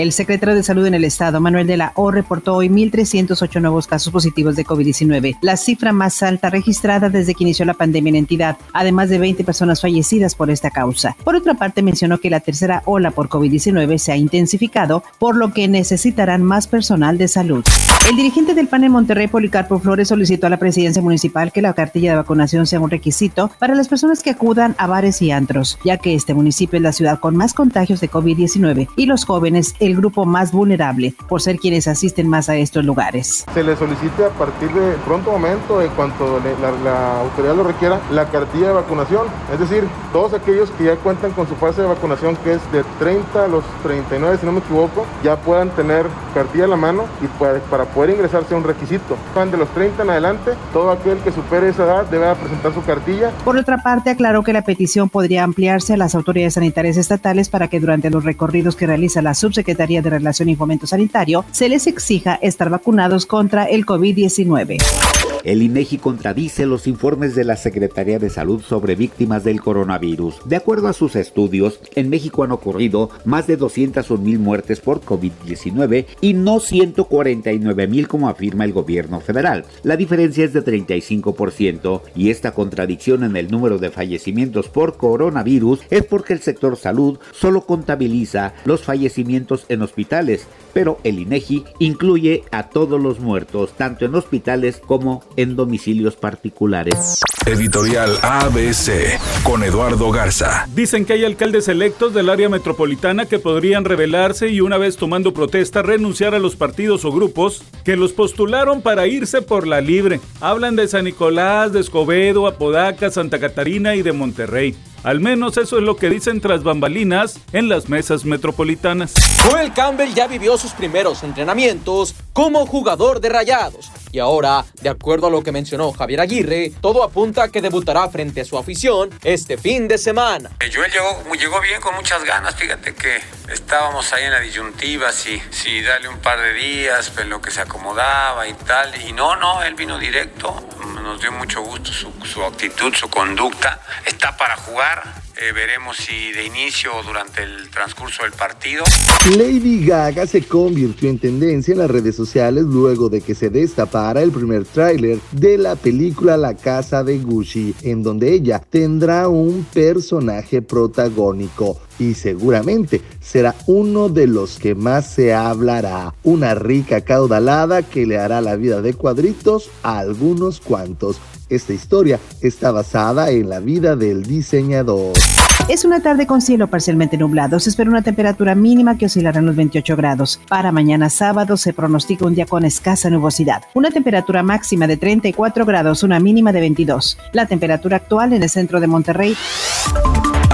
El secretario de Salud en el Estado, Manuel de la O, reportó hoy 1.308 nuevos casos positivos de COVID-19, la cifra más alta registrada desde que inició la pandemia en entidad, además de 20 personas fallecidas por esta causa. Por otra parte, mencionó que la tercera ola por COVID-19 se ha intensificado, por lo que necesitarán más personal de salud. El dirigente del PAN en Monterrey, Policarpo Flores, solicitó a la presidencia municipal que la cartilla de vacunación sea un requisito para las personas que acudan a bares y antros, ya que este municipio es la ciudad con más contagios de COVID-19 y los jóvenes el grupo más vulnerable, por ser quienes asisten más a estos lugares. Se le solicita a partir de pronto momento, en cuanto la, autoridad lo requiera, la cartilla de vacunación, es decir, todos aquellos que ya cuentan con su fase de vacunación, que es de 30 a los 39, si no me equivoco, ya puedan tener cartilla a la mano y para, para poder ingresar sea un requisito. De los 30 en adelante, todo aquel que supere esa edad debe presentar su cartilla. Por otra parte, aclaró que la petición podría ampliarse a las autoridades sanitarias estatales para que durante los recorridos que realiza la Subsecretaría de Relación y Fomento Sanitario se les exija estar vacunados contra el COVID-19. El INEGI contradice los informes de la Secretaría de Salud sobre víctimas del coronavirus. De acuerdo a sus estudios, en México han ocurrido más de 201 mil muertes por COVID-19 y no 149 mil como afirma el gobierno federal. La diferencia es de 35% y esta contradicción en el número de fallecimientos por coronavirus es porque el sector salud solo contabiliza los fallecimientos en hospitales, pero el INEGI incluye a todos los muertos, tanto en hospitales como en domicilios particulares. Editorial ABC con Eduardo Garza. Dicen que hay alcaldes electos del área metropolitana que podrían rebelarse y una vez tomando protesta renunciar a los partidos o grupos que los postularon para irse por la libre. Hablan de San Nicolás, de Escobedo, Apodaca, Santa Catarina y de Monterrey. Al menos eso es lo que dicen tras bambalinas en las mesas metropolitanas. Joel Campbell ya vivió sus primeros entrenamientos como jugador de rayados y ahora, de acuerdo a lo que mencionó Javier Aguirre, todo apunta a que debutará frente a su afición este fin de semana. Joel llegó, llegó bien con muchas ganas, fíjate que estábamos ahí en la disyuntiva, si, si darle un par de días, en lo que se acomodaba y tal, y no, no, él vino directo, nos dio mucho gusto su, su actitud, su conducta, está para jugar, eh, veremos si de inicio o durante el transcurso del partido. Lady Gaga se convirtió en tendencia en las redes sociales luego de que se destapara el primer tráiler de la película La Casa de Gucci, en donde ella tendrá un personaje protagónico y seguramente será uno de los que más se hablará. Una rica caudalada que le hará la vida de cuadritos a algunos cuantos. Esta historia está basada en la vida del diseñador. Es una tarde con cielo parcialmente nublado. Se espera una temperatura mínima que oscilará en los 28 grados. Para mañana sábado se pronostica un día con escasa nubosidad. Una temperatura máxima de 34 grados, una mínima de 22. La temperatura actual en el centro de Monterrey.